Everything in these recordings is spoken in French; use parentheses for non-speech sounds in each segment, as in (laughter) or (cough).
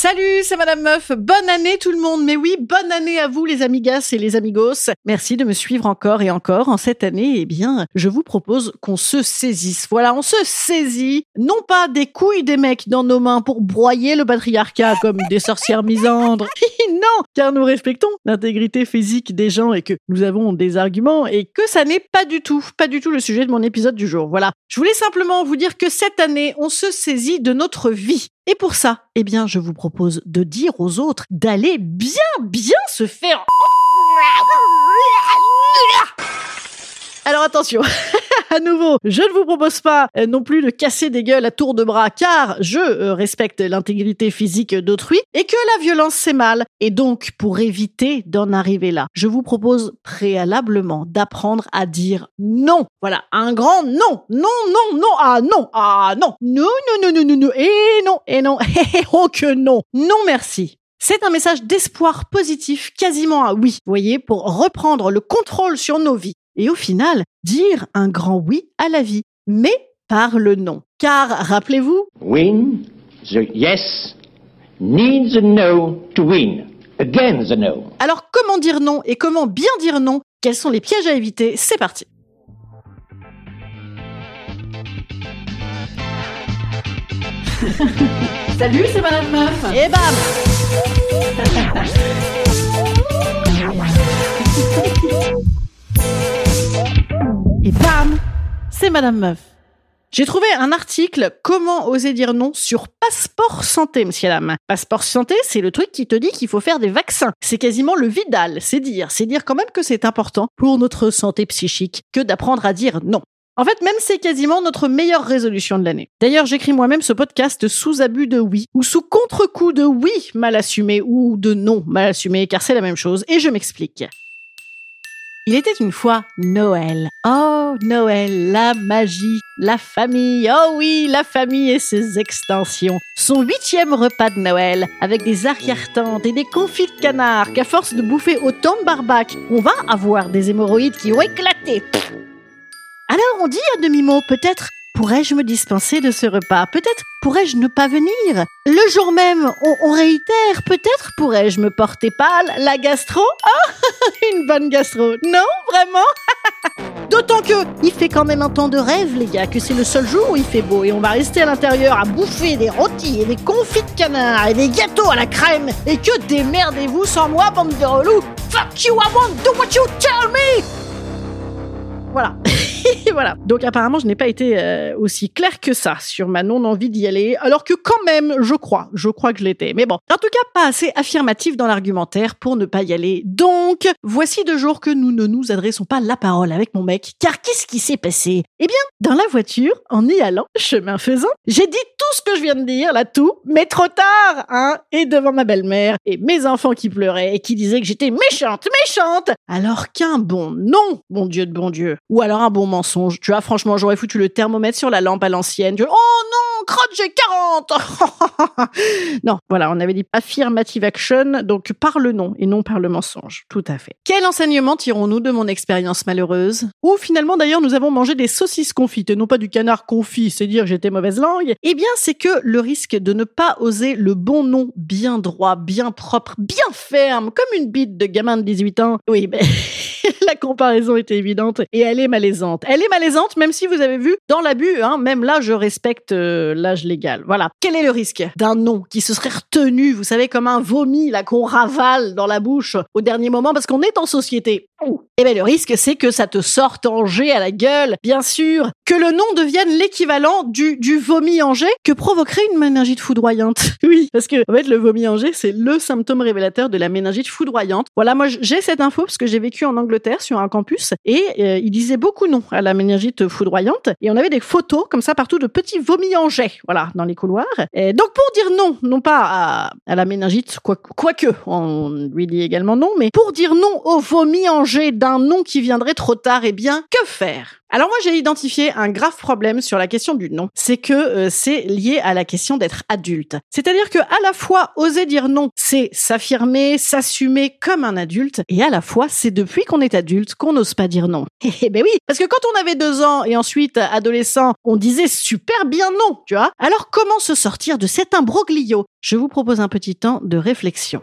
Salut, c'est Madame Meuf. Bonne année tout le monde. Mais oui, bonne année à vous les amigas et les amigos. Merci de me suivre encore et encore en cette année. Eh bien, je vous propose qu'on se saisisse. Voilà, on se saisit non pas des couilles des mecs dans nos mains pour broyer le patriarcat comme des sorcières misandres. (laughs) car nous respectons l'intégrité physique des gens et que nous avons des arguments et que ça n'est pas du tout, pas du tout le sujet de mon épisode du jour. Voilà. Je voulais simplement vous dire que cette année, on se saisit de notre vie. Et pour ça, eh bien, je vous propose de dire aux autres d'aller bien, bien se faire. (laughs) Alors attention, (laughs) (laughs) à nouveau, je ne vous propose pas euh, non plus de casser des gueules à tour de bras car je euh, respecte l'intégrité physique d'autrui et que la violence c'est mal. Et donc, pour éviter d'en arriver là, je vous propose préalablement d'apprendre à dire non. Voilà, un grand non. Non, non, non, ah non, ah non. Non, non, non, non, non, non, et non, et non, (laughs) oh que non. Non merci. C'est un message d'espoir positif, quasiment à oui, voyez, pour reprendre le contrôle sur nos vies et au final dire un grand oui à la vie, mais par le non. Car rappelez-vous, Win, the yes needs a no to win. Again the no. alors comment dire non et comment bien dire non? Quels sont les pièges à éviter? C'est parti. (laughs) Salut, c'est Madame Meuf. Et bam (laughs) Et bam C'est Madame Meuf. J'ai trouvé un article Comment oser dire non sur Passeport Santé, monsieur dame. Passeport Santé, c'est le truc qui te dit qu'il faut faire des vaccins. C'est quasiment le Vidal, c'est dire. C'est dire quand même que c'est important pour notre santé psychique que d'apprendre à dire non. En fait, même c'est quasiment notre meilleure résolution de l'année. D'ailleurs, j'écris moi-même ce podcast sous abus de oui, ou sous contre-coup de oui mal assumé, ou de non mal assumé, car c'est la même chose, et je m'explique. Il était une fois Noël. Oh, Noël, la magie, la famille. Oh oui, la famille et ses extensions. Son huitième repas de Noël, avec des arrière-tantes et des confits de canard, qu'à force de bouffer autant de barbac, on va avoir des hémorroïdes qui ont éclaté. Alors on dit à demi-mot, peut-être pourrais-je me dispenser de ce repas? Peut-être pourrais-je ne pas venir? Le jour même, on, réitère, peut-être pourrais-je me porter pâle? La gastro? Ah, (laughs) une bonne gastro. Non, vraiment? (laughs) D'autant que il fait quand même un temps de rêve, les gars, que c'est le seul jour où il fait beau et on va rester à l'intérieur à bouffer des rôtis et des confits de canard et des gâteaux à la crème. Et que démerdez-vous sans moi, bande de relous? Fuck you, I won't do what you tell me! Voilà. (laughs) (laughs) voilà. Donc apparemment, je n'ai pas été euh, aussi clair que ça sur ma non-envie d'y aller, alors que quand même, je crois, je crois que je l'étais. Mais bon, en tout cas, pas assez affirmatif dans l'argumentaire pour ne pas y aller. Donc, voici deux jours que nous ne nous adressons pas la parole avec mon mec, car qu'est-ce qui s'est passé? Eh bien, dans la voiture, en y allant, chemin faisant, j'ai dit tout ce que je viens de dire, là tout, mais trop tard, hein, et devant ma belle-mère, et mes enfants qui pleuraient, et qui disaient que j'étais méchante, méchante, alors qu'un bon non, bon Dieu de bon Dieu, ou alors un bon Tu vois, franchement, j'aurais foutu le thermomètre sur la lampe à l'ancienne. Oh non, crotte, j'ai 40 (laughs) Non, voilà, on avait dit affirmative action, donc par le non et non par le mensonge. Tout à fait. Quel enseignement tirons-nous de mon expérience malheureuse? Ou finalement, d'ailleurs, nous avons mangé des saucisses confites et non pas du canard confit, c'est dire j'étais mauvaise langue. Eh bien, c'est que le risque de ne pas oser le bon nom bien droit, bien propre, bien ferme, comme une bite de gamin de 18 ans. Oui, ben, (laughs) la comparaison était évidente et elle est malaisante. Elle est malaisante même si vous avez vu dans l'abus, hein, même là je respecte euh, l'âge légal. Voilà. Quel est le risque d'un nom qui se serait retenu, vous savez, comme un vomi qu'on ravale dans la bouche au dernier moment parce qu'on est en société? Eh bien, le risque, c'est que ça te sorte en à la gueule, bien sûr, que le nom devienne l'équivalent du, vomi en que provoquerait une méningite foudroyante. (laughs) Oui, parce que, en fait, le vomi en c'est le symptôme révélateur de la méningite foudroyante. Voilà, moi, j'ai cette info parce que j'ai vécu en Angleterre sur un campus et euh, il disait beaucoup non à la méningite foudroyante et on avait des photos comme ça partout de petits vomis en jet, voilà, dans les couloirs. Et donc, pour dire non, non pas à, la méningite, quoique, quoi on lui dit également non, mais pour dire non au vomi en d'un nom qui viendrait trop tard, eh bien, que faire? Alors moi j'ai identifié un grave problème sur la question du nom, c'est que euh, c'est lié à la question d'être adulte. C'est-à-dire que à la fois oser dire non, c'est s'affirmer, s'assumer comme un adulte, et à la fois c'est depuis qu'on est adulte qu'on n'ose pas dire non. (laughs) Eh ben oui, parce que quand on avait deux ans et ensuite adolescent, on disait super bien non, tu vois. Alors comment se sortir de cet imbroglio? Je vous propose un petit temps de réflexion.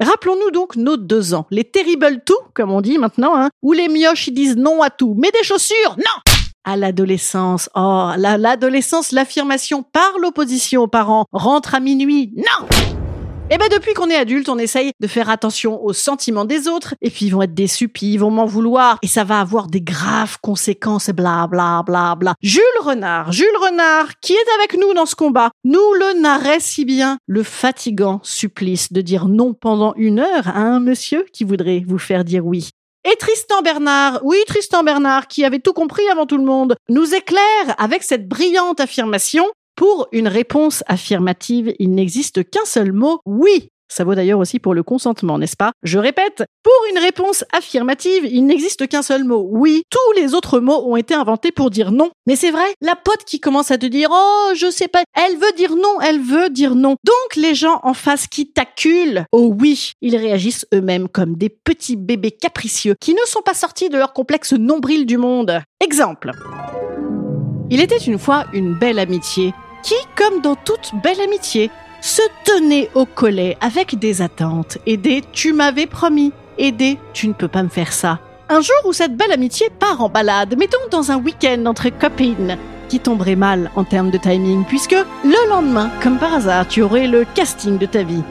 Rappelons-nous donc nos deux ans, les terrible tout, comme on dit maintenant, hein, où les mioches ils disent non à tout, mais des chaussures, non à l'adolescence. Oh, l'adolescence, l'affirmation par l'opposition aux parents rentre à minuit. Non eh ben depuis qu'on est adulte, on essaye de faire attention aux sentiments des autres, et puis ils vont être déçus, puis ils vont m'en vouloir, et ça va avoir des graves conséquences, et bla bla bla bla. Jules Renard, Jules Renard, qui est avec nous dans ce combat, nous le narrait si bien le fatigant supplice de dire non pendant une heure à un monsieur qui voudrait vous faire dire oui. Et Tristan Bernard, oui Tristan Bernard, qui avait tout compris avant tout le monde, nous éclaire avec cette brillante affirmation pour une réponse affirmative, il n'existe qu'un seul mot, oui. Ça vaut d'ailleurs aussi pour le consentement, n'est-ce pas? Je répète, pour une réponse affirmative, il n'existe qu'un seul mot. Oui, tous les autres mots ont été inventés pour dire non. Mais c'est vrai, la pote qui commence à te dire "Oh, je sais pas", elle veut dire non, elle veut dire non. Donc les gens en face qui t'acculent, oh oui, ils réagissent eux-mêmes comme des petits bébés capricieux qui ne sont pas sortis de leur complexe nombril du monde. Exemple. Il était une fois une belle amitié qui, comme dans toute belle amitié, se tenait au collet avec des attentes et des tu m'avais promis et des tu ne peux pas me faire ça. Un jour où cette belle amitié part en balade, mettons dans un week-end entre copines, qui tomberait mal en termes de timing, puisque le lendemain, comme par hasard, tu aurais le casting de ta vie.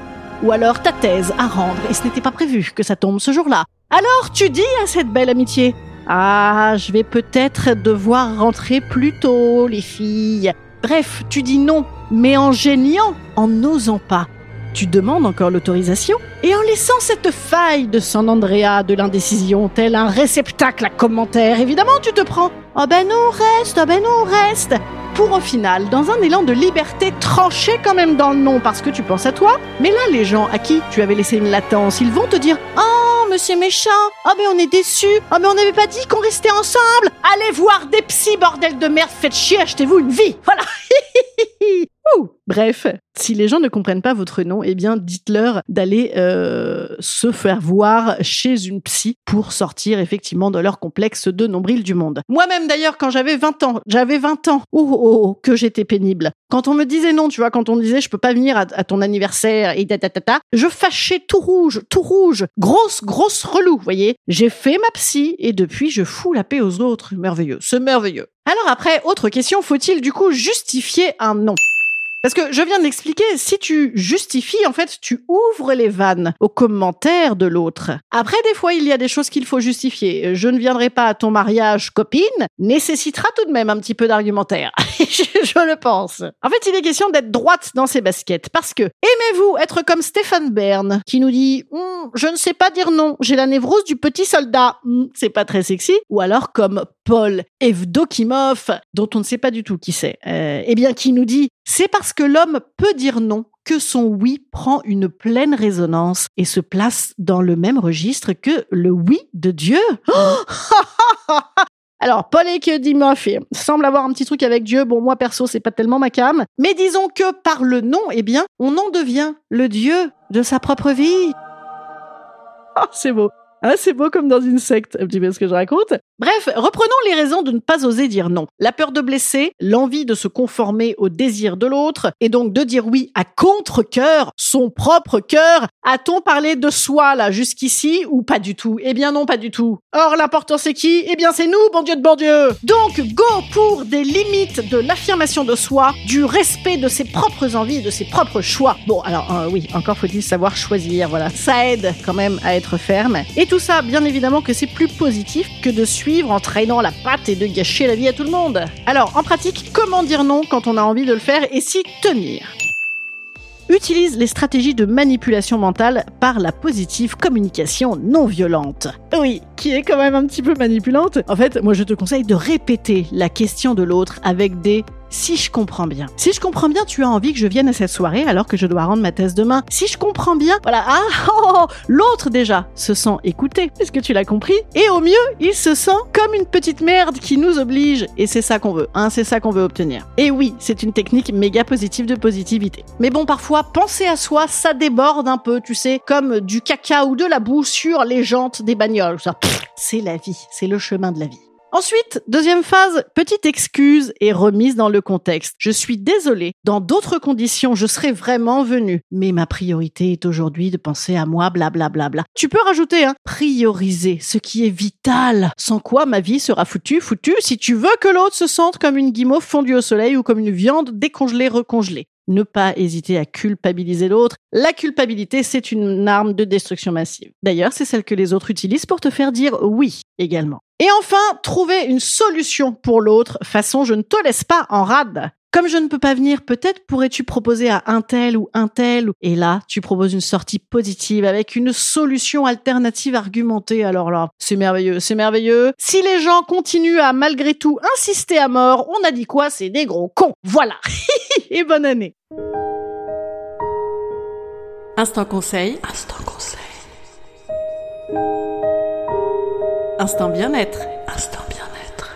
Ou alors ta thèse à rendre, et ce n'était pas prévu que ça tombe ce jour-là. Alors tu dis à cette belle amitié, ah, je vais peut-être devoir rentrer plus tôt, les filles. Bref, tu dis non, mais en géniant, en n'osant pas. Tu demandes encore l'autorisation et en laissant cette faille de San Andrea de l'indécision, tel un réceptacle à commentaires, évidemment tu te prends « Oh ben non, reste, oh ben non, reste !» Pour au final, dans un élan de liberté, trancher quand même dans le non parce que tu penses à toi. Mais là, les gens à qui tu avais laissé une latence, ils vont te dire « Oh, monsieur méchant Oh ben on est déçus Oh mais on n'avait pas dit qu'on restait ensemble. Allez voir des psys, bordel de merde, faites chier, achetez-vous une vie Voilà (laughs) Bref, si les gens ne comprennent pas votre nom, eh bien, dites-leur d'aller euh, se faire voir chez une psy pour sortir effectivement de leur complexe de nombril du monde. Moi-même, d'ailleurs, quand j'avais 20 ans, j'avais 20 ans, oh, oh, oh, que j'étais pénible. Quand on me disait non, tu vois, quand on disait je peux pas venir à, ton anniversaire et ta, ta, je fâchais tout rouge, tout rouge, grosse, grosse relou, voyez. J'ai fait ma psy et depuis, je fous la paix aux autres. Merveilleux, c'est merveilleux. Alors après, autre question, faut-il du coup justifier un nom parce que je viens de l'expliquer, si tu justifies, en fait, tu ouvres les vannes aux commentaires de l'autre. Après, des fois, il y a des choses qu'il faut justifier. Je ne viendrai pas à ton mariage, copine, nécessitera tout de même un petit peu d'argumentaire. (laughs) (laughs) je, le pense. En fait, il est question d'être droite dans ses baskets parce que aimez-vous être comme Stéphane Bern qui nous dit Hum, je ne sais pas dire non, j'ai la névrose du petit soldat, Hum, c'est pas très sexy, ou alors comme Paul Evdokimov dont on ne sait pas du tout qui c'est, euh, eh bien qui nous dit c'est parce que l'homme peut dire non que son oui prend une pleine résonance et se place dans le même registre que le oui de Dieu. (gasps) Alors, Paul Ekdimov semble avoir un petit truc avec Dieu. Bon, moi, perso, c'est pas tellement ma cam. Mais disons que par le non, eh bien, on en devient le Dieu de sa propre vie. Ah, (laughs) c'est beau. Ah, c'est beau comme dans une secte, un petit peu ce que je raconte. Bref, reprenons les raisons de ne pas oser dire non. La peur de blesser, l'envie de se conformer au désir de l'autre, et donc de dire oui à contre-cœur, son propre cœur. A-t-on parlé de soi, là, jusqu'ici, ou pas du tout? Eh bien non, pas du tout. Or, l'important c'est qui? Eh bien c'est nous, bon Dieu de bon Dieu Donc, go pour des limites de l'affirmation de soi, du respect de ses propres envies de ses propres choix. Bon, alors euh, oui, encore faut-il savoir choisir, voilà. Ça aide quand même à être ferme. Et tout ça, bien évidemment que c'est plus positif que de suivre en traînant la patte et de gâcher la vie à tout le monde. Alors, en pratique, comment dire non quand on a envie de le faire et s'y tenir? Utilise les stratégies de manipulation mentale par la positive communication non violente. Oui, qui est quand même un petit peu manipulante. En fait, moi je te conseille de répéter la question de l'autre avec des si je comprends bien. Si je comprends bien, tu as envie que je vienne à cette soirée alors que je dois rendre ma thèse demain. Si je comprends bien, voilà, ah, (laughs) oh, oh, l'autre déjà se sent écouté. Est-ce que tu l'as compris? Et au mieux, il se sent comme une petite merde qui nous oblige. Et c'est ça qu'on veut, hein, c'est ça qu'on veut obtenir. Et oui, c'est une technique méga positive de positivité. Mais bon, parfois, penser à soi, ça déborde un peu, tu sais, comme du caca ou de la boue sur les jantes des bagnoles. C'est la vie, c'est le chemin de la vie. Ensuite, deuxième phase, petite excuse et remise dans le contexte. Je suis désolée, dans d'autres conditions, je serais vraiment venue, mais ma priorité est aujourd'hui de penser à moi, blablabla. Bla, bla. Tu peux rajouter, hein, prioriser ce qui est vital, sans quoi ma vie sera foutue, foutue, si tu veux que l'autre se sente comme une guimauve fondue au soleil ou comme une viande décongelée, recongelée ne pas hésiter à culpabiliser l'autre. La culpabilité, c'est une arme de destruction massive. D'ailleurs, c'est celle que les autres utilisent pour te faire dire oui également. Et enfin, trouver une solution pour l'autre, façon je ne te laisse pas en rade. Comme je ne peux pas venir, peut-être pourrais-tu proposer à un tel ou un tel. Et là, tu proposes une sortie positive avec une solution alternative argumentée. Alors là, c'est merveilleux, c'est merveilleux. Si les gens continuent à malgré tout insister à mort, on a dit quoi? C'est des gros cons. Voilà. (laughs) (laughs) Et bonne année. Instant conseil. Instant conseil. Instant bien-être. Instant bien-être.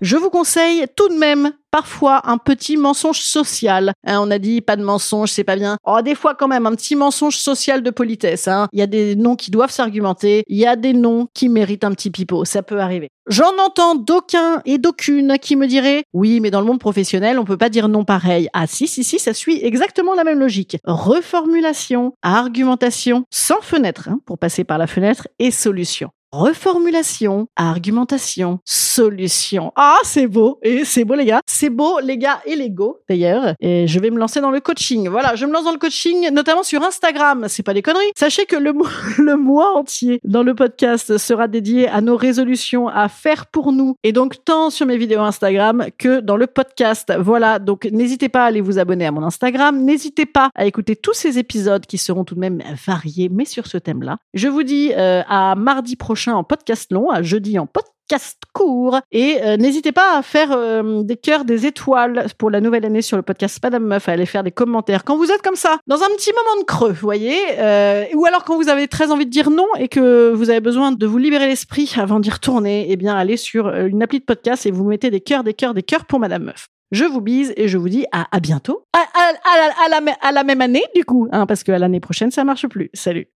Je vous conseille tout de même parfois un petit mensonge social. Hein, on a dit pas de mensonge, c'est pas bien. Oh, des fois quand même un petit mensonge social de politesse. Hein. Il y a des noms qui doivent s'argumenter, il y a des noms qui méritent un petit pipeau, ça peut arriver. J'en entends d'aucuns et d'aucunes qui me diraient oui, mais dans le monde professionnel, on peut pas dire non pareil. Ah si si si, ça suit exactement la même logique. Reformulation, argumentation, sans fenêtre hein, pour passer par la fenêtre et solution reformulation, argumentation, solution. Ah, c'est beau. Et c'est beau, les gars. C'est beau, les gars et les go, d'ailleurs. Et je vais me lancer dans le coaching. Voilà, je me lance dans le coaching, notamment sur Instagram. C'est pas des conneries. Sachez que le, mois, (laughs) le mois entier dans le podcast sera dédié à nos résolutions à faire pour nous. Et donc, tant sur mes vidéos Instagram que dans le podcast. Voilà. Donc, n'hésitez pas à aller vous abonner à mon Instagram. N'hésitez pas à écouter tous ces épisodes qui seront tout de même variés, mais sur ce thème-là. Je vous dis euh, à mardi prochain en podcast long, à jeudi en podcast court. Et euh, n'hésitez pas à faire euh, des cœurs, des étoiles pour la nouvelle année sur le podcast Madame Meuf, à aller faire des commentaires. Quand vous êtes comme ça, dans un petit moment de creux, vous voyez, euh, ou alors quand vous avez très envie de dire non et que vous avez besoin de vous libérer l'esprit avant d'y retourner, eh bien allez sur une appli de podcast et vous mettez des cœurs, des cœurs, des cœurs pour Madame Meuf. Je vous bise et je vous dis à, bientôt. À la même année, du coup, hein, parce que l'année prochaine, ça marche plus. Salut